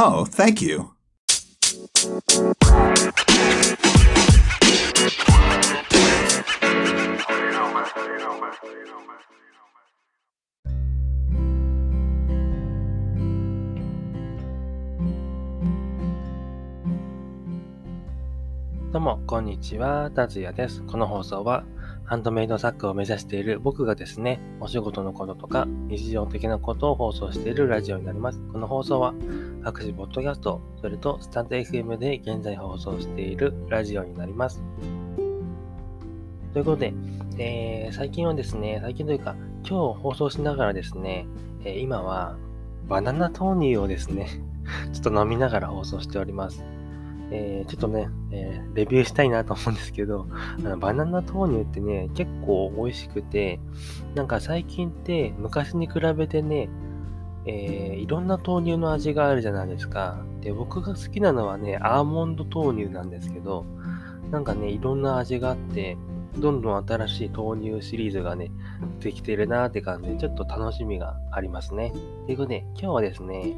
Oh, thank you. どうも、こんにちは。達也です。この放送は、ハンドメイド作家を目指している僕がですね、お仕事のこととか、日常的なことを放送しているラジオになります。この放送は、各種ポッドキャスト、それとスタンド FM で現在放送しているラジオになります。ということで、えー、最近はですね、最近というか、今日放送しながらですね、えー、今はバナナ豆乳をですね、ちょっと飲みながら放送しております。えー、ちょっとね、えー、レビューしたいなと思うんですけど、あのバナナ豆乳ってね、結構美味しくて、なんか最近って昔に比べてね、えー、いろんな豆乳の味があるじゃないですか。で、僕が好きなのはね、アーモンド豆乳なんですけど、なんかね、いろんな味があって、どんどん新しい豆乳シリーズがね、できてるなーって感じで、ちょっと楽しみがありますね。ということで、今日はですね、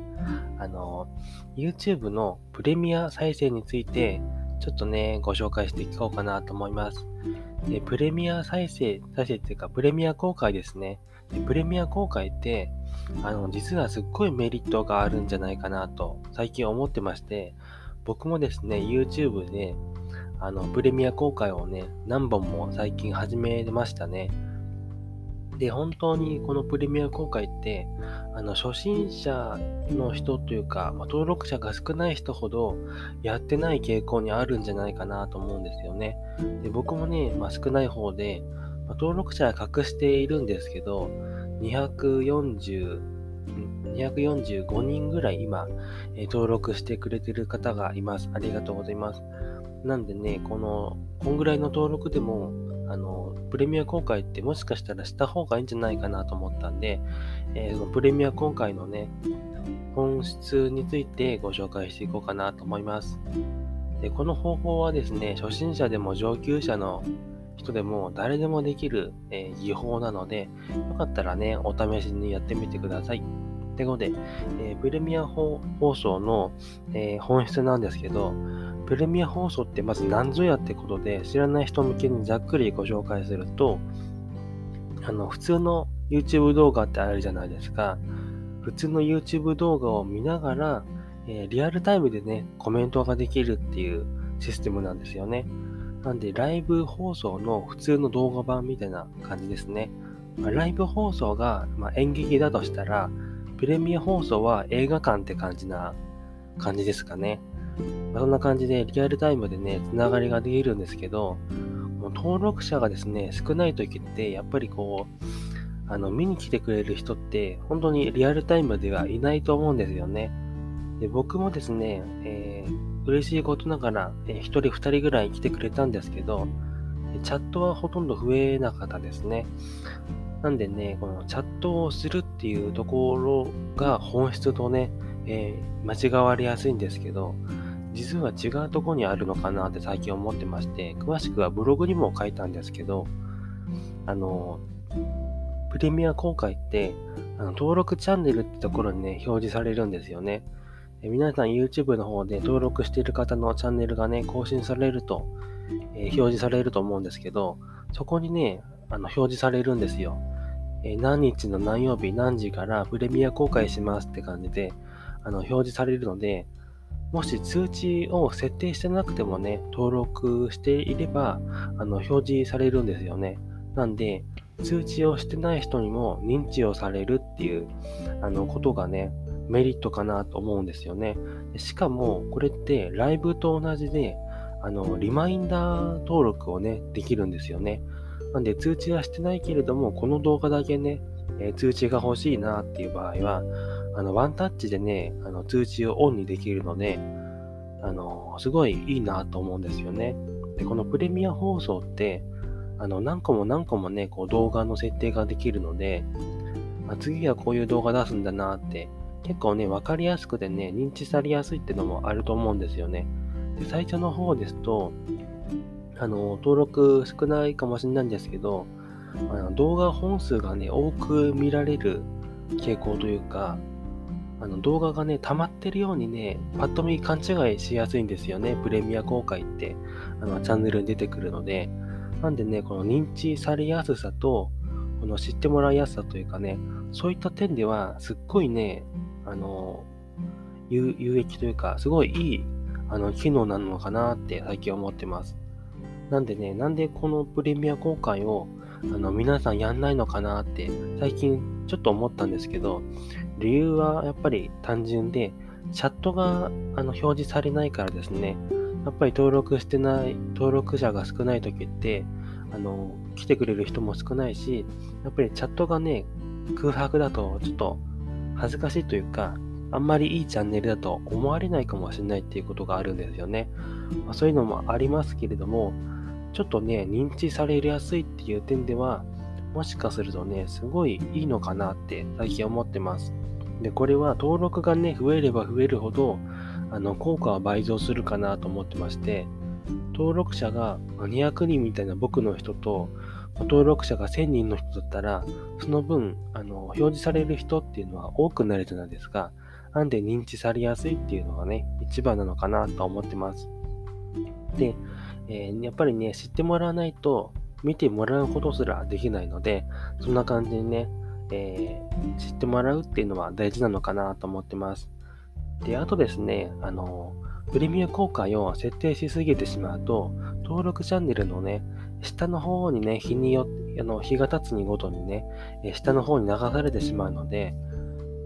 あの、YouTube のプレミア再生について、ちょっとね、ご紹介していこうかなと思います。でプレミア再生、再生っていうか、プレミア公開ですね。でプレミア公開って、あの、実はすっごいメリットがあるんじゃないかなと、最近思ってまして、僕もですね、YouTube で、あの、プレミア公開をね、何本も最近始めましたね。で、本当にこのプレミア公開って、あの、初心者の人というか、まあ、登録者が少ない人ほどやってない傾向にあるんじゃないかなと思うんですよね。で、僕もね、まあ、少ない方で、まあ、登録者は隠しているんですけど、240、245人ぐらい今、え、登録してくれてる方がいます。ありがとうございます。なんでね、この、こんぐらいの登録でも、あの、プレミア公開ってもしかしたらした方がいいんじゃないかなと思ったんで、えー、プレミア公開のね、本質についてご紹介していこうかなと思います。で、この方法はですね、初心者でも上級者の人でも誰でもできる、えー、技法なので、よかったらね、お試しにやってみてください。ということで、えー、プレミア放送の、えー、本質なんですけど、プレミア放送ってまず何ぞやってことで、知らない人向けにざっくりご紹介すると、あの、普通の YouTube 動画ってあるじゃないですか。普通の YouTube 動画を見ながら、えー、リアルタイムでね、コメントができるっていうシステムなんですよね。なんで、ライブ放送の普通の動画版みたいな感じですね。ま、ライブ放送が、まあ、演劇だとしたら、プレミア放送は映画館って感じな感じですかね。ま、そんな感じでリアルタイムでね、つながりができるんですけど、もう登録者がですね、少ない時って、やっぱりこう、あの、見に来てくれる人って、本当にリアルタイムではいないと思うんですよね。で僕もですね、えー、嬉しいことながら、えー、1人2人ぐらい来てくれたんですけど、チャットはほとんど増えなかったですね。なんでね、このチャットをするっていうところが本質とね、えー、間違われやすいんですけど、実は違うとこにあるのかなって最近思ってまして、詳しくはブログにも書いたんですけど、あの、プレミア公開って、あの登録チャンネルってところにね、表示されるんですよね。え皆さん YouTube の方で登録している方のチャンネルがね、更新されると、えー、表示されると思うんですけど、そこにね、あの表示されるんですよ。えー、何日の何曜日何時からプレミア公開しますって感じで、あの表示されるので、もし通知を設定してなくてもね、登録していれば、あの、表示されるんですよね。なんで、通知をしてない人にも認知をされるっていう、あの、ことがね、メリットかなと思うんですよね。しかも、これってライブと同じで、あの、リマインダー登録をね、できるんですよね。なんで、通知はしてないけれども、この動画だけね、え、通知が欲しいなっていう場合は、あの、ワンタッチでね、あの、通知をオンにできるので、あの、すごいいいなと思うんですよね。で、このプレミア放送って、あの、何個も何個もね、こう動画の設定ができるので、あ次はこういう動画出すんだなって、結構ね、わかりやすくてね、認知されやすいってのもあると思うんですよね。で、最初の方ですと、あの、登録少ないかもしれないんですけど、あの動画本数がね、多く見られる傾向というか、あの動画がね、溜まってるようにね、パッと見勘違いしやすいんですよね。プレミア公開って、あの、チャンネルに出てくるので。なんでね、この認知されやすさと、この知ってもらいやすさというかね、そういった点では、すっごいね、あの、有益というか、すごいいい、あの、機能なのかなって最近思ってます。なんでね、なんでこのプレミア公開を、あの、皆さんやんないのかなって、最近ちょっと思ったんですけど、理由はやっぱり単純で、チャットがあの表示されないからですね、やっぱり登録してない、登録者が少ない時って、あの、来てくれる人も少ないし、やっぱりチャットがね、空白だとちょっと恥ずかしいというか、あんまりいいチャンネルだと思われないかもしれないっていうことがあるんですよね。まあ、そういうのもありますけれども、ちょっとね、認知されやすいっていう点では、もしかするとね、すごいいいのかなって最近思ってます。で、これは登録がね、増えれば増えるほど、あの、効果は倍増するかなと思ってまして、登録者が200人みたいな僕の人と、登録者が1000人の人だったら、その分、あの、表示される人っていうのは多くなるじゃないですか。なんで認知されやすいっていうのがね、一番なのかなと思ってます。で、えー、やっぱりね、知ってもらわないと、見てもらうことすらできないので、そんな感じにね、えー、知ってもらうっていうのは大事なのかなと思ってます。で、あとですね、あの、プレミア公開を設定しすぎてしまうと、登録チャンネルのね、下の方にね、日によあの日が経つにごとにね、下の方に流されてしまうので、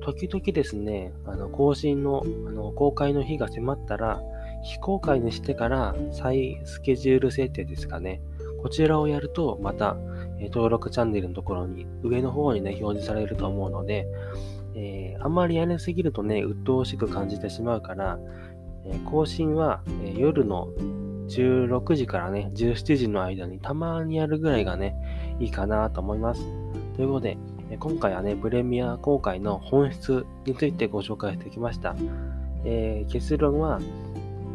時々ですね、あの更新のあの公開の日が迫ったら、非公開にしてから再スケジュール設定ですかね。こちらをやると、また、え登録チャンネルのところに、上の方にね、表示されると思うので、えー、あんまりやりすぎるとね、鬱陶しく感じてしまうから、え、更新は、え、夜の16時からね、17時の間にたまにやるぐらいがね、いいかなと思います。ということで、え今回はね、プレミア公開の本質についてご紹介してきました。え結論は、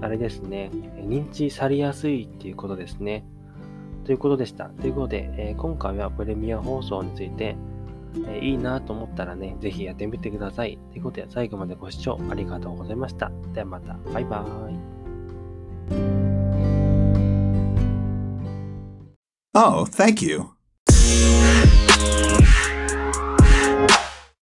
あれですね、認知されやすいっていうことですね。ということでした。ということで、えー、今回はプレミア放送について、えー、いいなと思ったらね、ぜひやってみてください。ということで、最後までご視聴ありがとうございました。ではまた。バイバーイ。Oh, thank you.